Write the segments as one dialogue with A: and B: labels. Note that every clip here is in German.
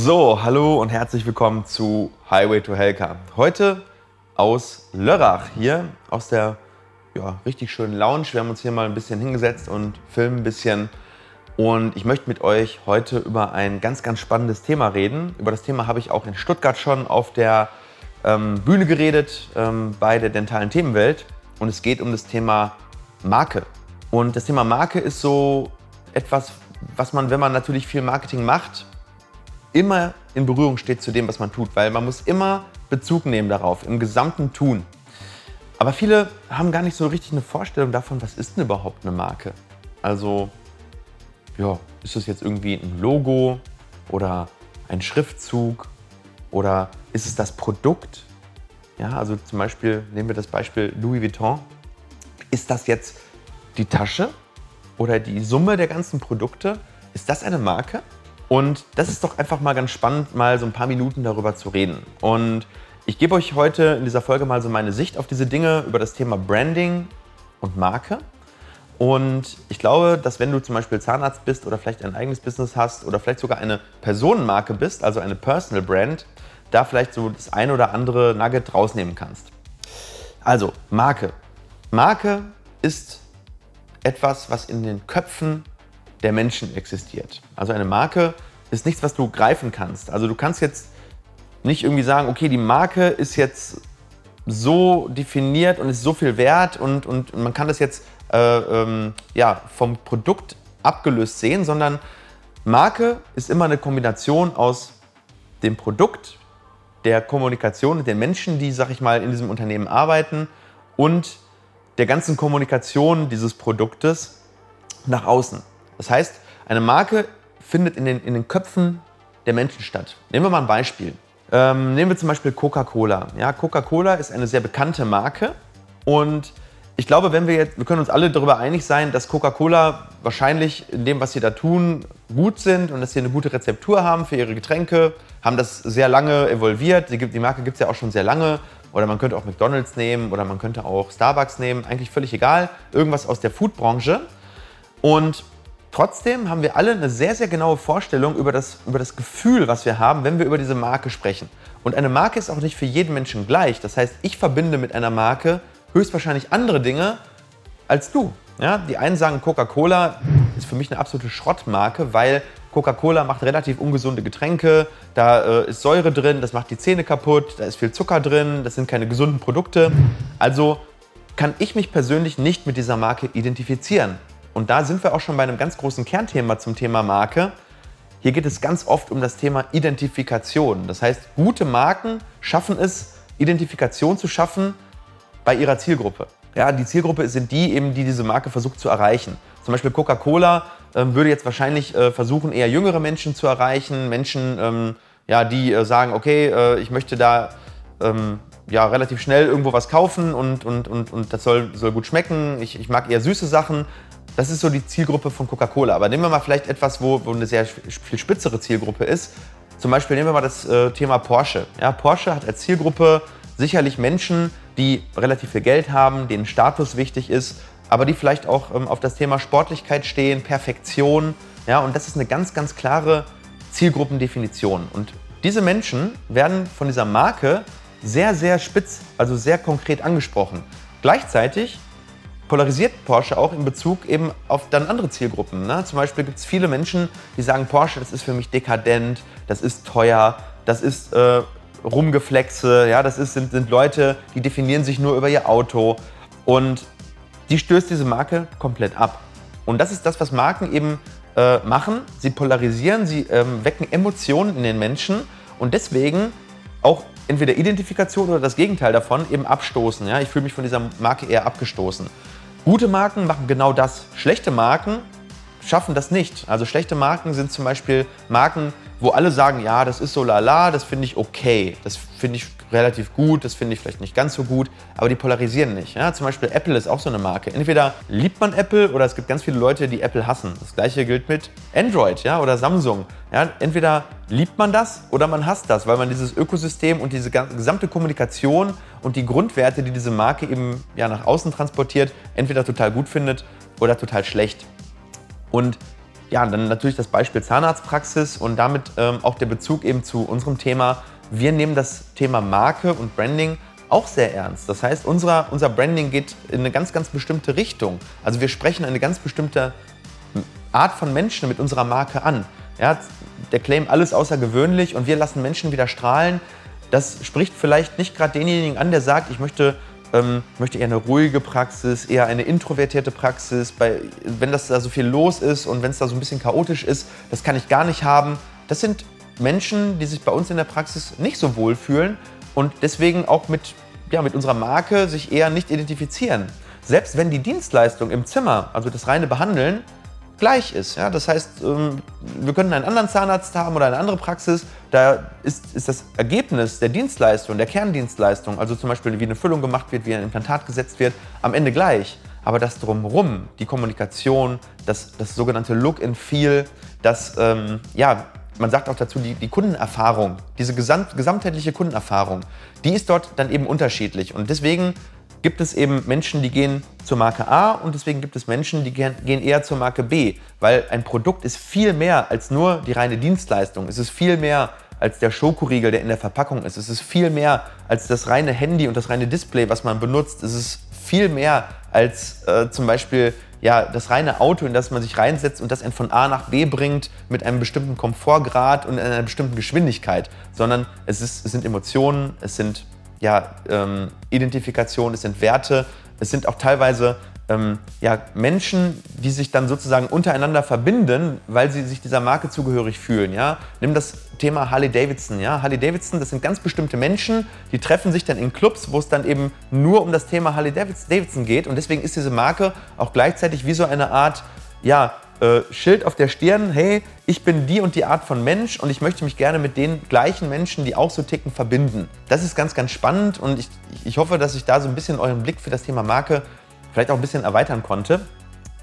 A: So, hallo und herzlich willkommen zu Highway to Helka. Heute aus Lörrach hier, aus der ja, richtig schönen Lounge. Wir haben uns hier mal ein bisschen hingesetzt und filmen ein bisschen. Und ich möchte mit euch heute über ein ganz, ganz spannendes Thema reden. Über das Thema habe ich auch in Stuttgart schon auf der ähm, Bühne geredet, ähm, bei der dentalen Themenwelt. Und es geht um das Thema Marke. Und das Thema Marke ist so etwas, was man, wenn man natürlich viel Marketing macht, immer in Berührung steht zu dem, was man tut, weil man muss immer Bezug nehmen darauf, im gesamten Tun. Aber viele haben gar nicht so richtig eine Vorstellung davon, was ist denn überhaupt eine Marke? Also, ja, ist das jetzt irgendwie ein Logo oder ein Schriftzug oder ist es das Produkt? Ja, also zum Beispiel nehmen wir das Beispiel Louis Vuitton. Ist das jetzt die Tasche oder die Summe der ganzen Produkte? Ist das eine Marke? Und das ist doch einfach mal ganz spannend, mal so ein paar Minuten darüber zu reden. Und ich gebe euch heute in dieser Folge mal so meine Sicht auf diese Dinge über das Thema Branding und Marke. Und ich glaube, dass wenn du zum Beispiel Zahnarzt bist oder vielleicht ein eigenes Business hast oder vielleicht sogar eine Personenmarke bist, also eine Personal Brand, da vielleicht so das ein oder andere Nugget rausnehmen kannst. Also, Marke. Marke ist etwas, was in den Köpfen der Menschen existiert. Also eine Marke ist nichts, was du greifen kannst. Also du kannst jetzt nicht irgendwie sagen, okay, die Marke ist jetzt so definiert und ist so viel wert und, und man kann das jetzt äh, ähm, ja, vom Produkt abgelöst sehen, sondern Marke ist immer eine Kombination aus dem Produkt, der Kommunikation mit den Menschen, die, sag ich mal, in diesem Unternehmen arbeiten und der ganzen Kommunikation dieses Produktes nach außen. Das heißt, eine Marke findet in den, in den Köpfen der Menschen statt. Nehmen wir mal ein Beispiel. Ähm, nehmen wir zum Beispiel Coca-Cola. Ja, Coca-Cola ist eine sehr bekannte Marke und ich glaube, wenn wir jetzt, wir können uns alle darüber einig sein, dass Coca-Cola wahrscheinlich in dem, was sie da tun, gut sind und dass sie eine gute Rezeptur haben für ihre Getränke, haben das sehr lange evolviert. Die, die Marke gibt es ja auch schon sehr lange. Oder man könnte auch McDonalds nehmen oder man könnte auch Starbucks nehmen. Eigentlich völlig egal. Irgendwas aus der Foodbranche. Und Trotzdem haben wir alle eine sehr, sehr genaue Vorstellung über das, über das Gefühl, was wir haben, wenn wir über diese Marke sprechen. Und eine Marke ist auch nicht für jeden Menschen gleich. Das heißt, ich verbinde mit einer Marke höchstwahrscheinlich andere Dinge als du. Ja, die einen sagen, Coca-Cola ist für mich eine absolute Schrottmarke, weil Coca-Cola macht relativ ungesunde Getränke, da äh, ist Säure drin, das macht die Zähne kaputt, da ist viel Zucker drin, das sind keine gesunden Produkte. Also kann ich mich persönlich nicht mit dieser Marke identifizieren. Und da sind wir auch schon bei einem ganz großen Kernthema zum Thema Marke. Hier geht es ganz oft um das Thema Identifikation. Das heißt, gute Marken schaffen es, Identifikation zu schaffen bei ihrer Zielgruppe. Ja, die Zielgruppe sind die, eben, die diese Marke versucht zu erreichen. Zum Beispiel Coca-Cola äh, würde jetzt wahrscheinlich äh, versuchen, eher jüngere Menschen zu erreichen. Menschen, ähm, ja, die äh, sagen, okay, äh, ich möchte da ähm, ja, relativ schnell irgendwo was kaufen und, und, und, und das soll, soll gut schmecken. Ich, ich mag eher süße Sachen. Das ist so die Zielgruppe von Coca-Cola. Aber nehmen wir mal vielleicht etwas, wo, wo, eine sehr viel spitzere Zielgruppe ist. Zum Beispiel nehmen wir mal das äh, Thema Porsche. Ja, Porsche hat als Zielgruppe sicherlich Menschen, die relativ viel Geld haben, denen Status wichtig ist, aber die vielleicht auch ähm, auf das Thema Sportlichkeit stehen, Perfektion. Ja, und das ist eine ganz, ganz klare Zielgruppendefinition. Und diese Menschen werden von dieser Marke sehr, sehr spitz, also sehr konkret angesprochen. Gleichzeitig polarisiert Porsche auch in Bezug eben auf dann andere Zielgruppen. Ne? Zum Beispiel gibt es viele Menschen, die sagen, Porsche, das ist für mich dekadent, das ist teuer, das ist äh, Rumgeflexe, ja, das ist, sind, sind Leute, die definieren sich nur über ihr Auto. Und die stößt diese Marke komplett ab. Und das ist das, was Marken eben äh, machen. Sie polarisieren, sie ähm, wecken Emotionen in den Menschen und deswegen auch entweder Identifikation oder das Gegenteil davon eben abstoßen. Ja? Ich fühle mich von dieser Marke eher abgestoßen. Gute Marken machen genau das. Schlechte Marken schaffen das nicht. Also schlechte Marken sind zum Beispiel Marken, wo alle sagen, ja, das ist so lala, das finde ich okay, das finde ich relativ gut, das finde ich vielleicht nicht ganz so gut, aber die polarisieren nicht. Ja? Zum Beispiel Apple ist auch so eine Marke. Entweder liebt man Apple oder es gibt ganz viele Leute, die Apple hassen. Das gleiche gilt mit Android ja? oder Samsung. Ja? Entweder liebt man das oder man hasst das, weil man dieses Ökosystem und diese gesamte Kommunikation und die Grundwerte, die diese Marke eben ja, nach außen transportiert, entweder total gut findet oder total schlecht. Und ja, dann natürlich das Beispiel Zahnarztpraxis und damit ähm, auch der Bezug eben zu unserem Thema. Wir nehmen das Thema Marke und Branding auch sehr ernst. Das heißt, unser, unser Branding geht in eine ganz, ganz bestimmte Richtung. Also wir sprechen eine ganz bestimmte Art von Menschen mit unserer Marke an. Ja, der Claim alles außergewöhnlich und wir lassen Menschen wieder strahlen. Das spricht vielleicht nicht gerade denjenigen an, der sagt, ich möchte ähm, möchte eher eine ruhige Praxis, eher eine introvertierte Praxis. Bei, wenn das da so viel los ist und wenn es da so ein bisschen chaotisch ist, das kann ich gar nicht haben. Das sind Menschen, die sich bei uns in der Praxis nicht so wohl fühlen und deswegen auch mit, ja, mit unserer Marke sich eher nicht identifizieren. Selbst wenn die Dienstleistung im Zimmer, also das reine Behandeln, gleich ist. Ja? Das heißt, ähm, wir können einen anderen Zahnarzt haben oder eine andere Praxis, da ist, ist das Ergebnis der Dienstleistung, der Kerndienstleistung, also zum Beispiel wie eine Füllung gemacht wird, wie ein Implantat gesetzt wird, am Ende gleich. Aber das drumherum, die Kommunikation, das, das sogenannte Look and Feel, das, ähm, ja, man sagt auch dazu, die, die Kundenerfahrung, diese gesamt, gesamtheitliche Kundenerfahrung, die ist dort dann eben unterschiedlich. Und deswegen gibt es eben Menschen, die gehen zur Marke A und deswegen gibt es Menschen, die gehen eher zur Marke B, weil ein Produkt ist viel mehr als nur die reine Dienstleistung. Es ist viel mehr als der Schokoriegel, der in der Verpackung ist. Es ist viel mehr als das reine Handy und das reine Display, was man benutzt. Es ist viel mehr als äh, zum Beispiel ja, das reine Auto, in das man sich reinsetzt und das einen von A nach B bringt mit einem bestimmten Komfortgrad und einer bestimmten Geschwindigkeit, sondern es, ist, es sind Emotionen, es sind ja, ähm, Identifikation, es sind Werte, es sind auch teilweise ähm, ja, Menschen, die sich dann sozusagen untereinander verbinden, weil sie sich dieser Marke zugehörig fühlen. Ja? Nimm das Thema Harley Davidson. Ja? Harley Davidson, das sind ganz bestimmte Menschen, die treffen sich dann in Clubs, wo es dann eben nur um das Thema Harley Davidson geht. Und deswegen ist diese Marke auch gleichzeitig wie so eine Art ja, äh, Schild auf der Stirn, hey, ich bin die und die Art von Mensch und ich möchte mich gerne mit den gleichen Menschen, die auch so ticken, verbinden. Das ist ganz, ganz spannend und ich, ich hoffe, dass ich da so ein bisschen euren Blick für das Thema Marke vielleicht auch ein bisschen erweitern konnte.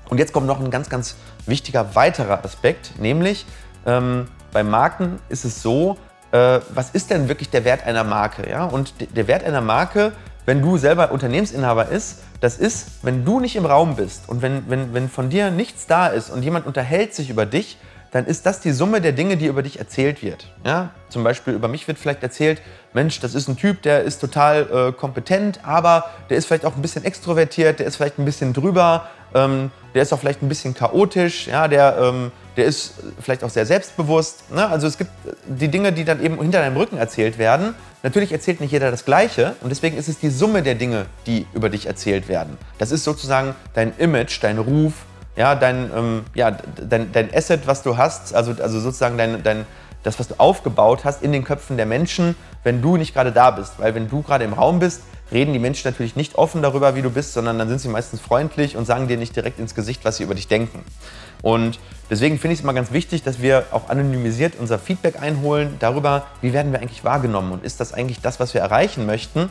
A: Und jetzt kommt noch ein ganz, ganz wichtiger weiterer Aspekt, nämlich ähm, bei Marken ist es so, äh, was ist denn wirklich der Wert einer Marke? Ja? Und der Wert einer Marke, wenn du selber Unternehmensinhaber ist, das ist, wenn du nicht im Raum bist und wenn, wenn, wenn von dir nichts da ist und jemand unterhält sich über dich, dann ist das die Summe der Dinge, die über dich erzählt wird. Ja? Zum Beispiel über mich wird vielleicht erzählt, Mensch, das ist ein Typ, der ist total äh, kompetent, aber der ist vielleicht auch ein bisschen extrovertiert, der ist vielleicht ein bisschen drüber, ähm, der ist auch vielleicht ein bisschen chaotisch, ja, der, ähm, der ist vielleicht auch sehr selbstbewusst. Ne? Also es gibt die Dinge, die dann eben hinter deinem Rücken erzählt werden. Natürlich erzählt nicht jeder das Gleiche und deswegen ist es die Summe der Dinge, die über dich erzählt werden. Das ist sozusagen dein Image, dein Ruf, ja, dein, ähm, ja, dein, dein Asset, was du hast, also, also sozusagen dein, dein, das, was du aufgebaut hast in den Köpfen der Menschen, wenn du nicht gerade da bist. Weil wenn du gerade im Raum bist, reden die Menschen natürlich nicht offen darüber, wie du bist, sondern dann sind sie meistens freundlich und sagen dir nicht direkt ins Gesicht, was sie über dich denken. Und deswegen finde ich es immer ganz wichtig, dass wir auch anonymisiert unser Feedback einholen darüber, wie werden wir eigentlich wahrgenommen und ist das eigentlich das, was wir erreichen möchten,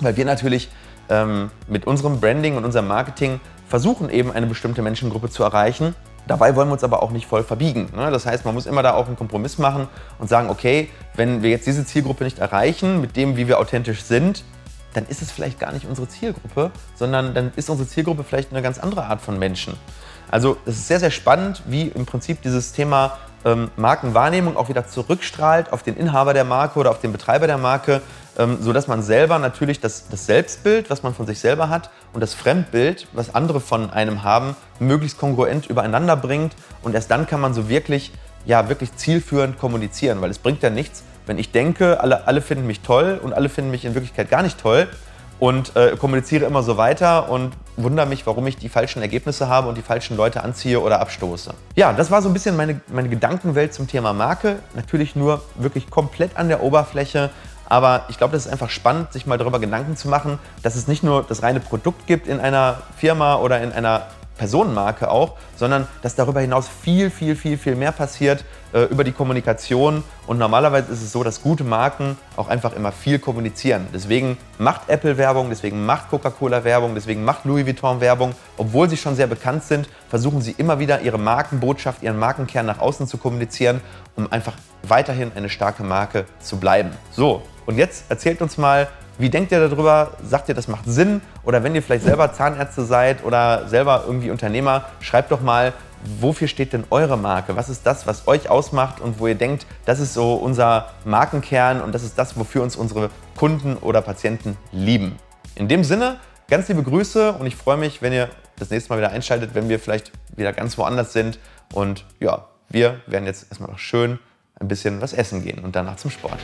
A: weil wir natürlich ähm, mit unserem Branding und unserem Marketing versuchen eben eine bestimmte Menschengruppe zu erreichen. Dabei wollen wir uns aber auch nicht voll verbiegen. Ne? Das heißt, man muss immer da auch einen Kompromiss machen und sagen, okay, wenn wir jetzt diese Zielgruppe nicht erreichen, mit dem, wie wir authentisch sind, dann ist es vielleicht gar nicht unsere Zielgruppe, sondern dann ist unsere Zielgruppe vielleicht eine ganz andere Art von Menschen. Also es ist sehr, sehr spannend, wie im Prinzip dieses Thema ähm, Markenwahrnehmung auch wieder zurückstrahlt auf den Inhaber der Marke oder auf den Betreiber der Marke, ähm, sodass man selber natürlich das, das Selbstbild, was man von sich selber hat, und das Fremdbild, was andere von einem haben, möglichst kongruent übereinander bringt. Und erst dann kann man so wirklich, ja, wirklich zielführend kommunizieren, weil es bringt ja nichts, wenn ich denke, alle, alle finden mich toll und alle finden mich in Wirklichkeit gar nicht toll und äh, kommuniziere immer so weiter und wundere mich, warum ich die falschen Ergebnisse habe und die falschen Leute anziehe oder abstoße. Ja, das war so ein bisschen meine, meine Gedankenwelt zum Thema Marke. Natürlich nur wirklich komplett an der Oberfläche. Aber ich glaube, das ist einfach spannend, sich mal darüber Gedanken zu machen, dass es nicht nur das reine Produkt gibt in einer Firma oder in einer Personenmarke auch, sondern dass darüber hinaus viel, viel, viel, viel mehr passiert äh, über die Kommunikation. Und normalerweise ist es so, dass gute Marken auch einfach immer viel kommunizieren. Deswegen macht Apple Werbung, deswegen macht Coca-Cola Werbung, deswegen macht Louis Vuitton Werbung. Obwohl sie schon sehr bekannt sind, versuchen sie immer wieder ihre Markenbotschaft, ihren Markenkern nach außen zu kommunizieren, um einfach weiterhin eine starke Marke zu bleiben. So, und jetzt erzählt uns mal, wie denkt ihr darüber? Sagt ihr, das macht Sinn? Oder wenn ihr vielleicht selber Zahnärzte seid oder selber irgendwie Unternehmer, schreibt doch mal, wofür steht denn eure Marke? Was ist das, was euch ausmacht und wo ihr denkt, das ist so unser Markenkern und das ist das, wofür uns unsere Kunden oder Patienten lieben? In dem Sinne, ganz liebe Grüße und ich freue mich, wenn ihr das nächste Mal wieder einschaltet, wenn wir vielleicht wieder ganz woanders sind. Und ja, wir werden jetzt erstmal noch schön ein bisschen was essen gehen und danach zum Sport.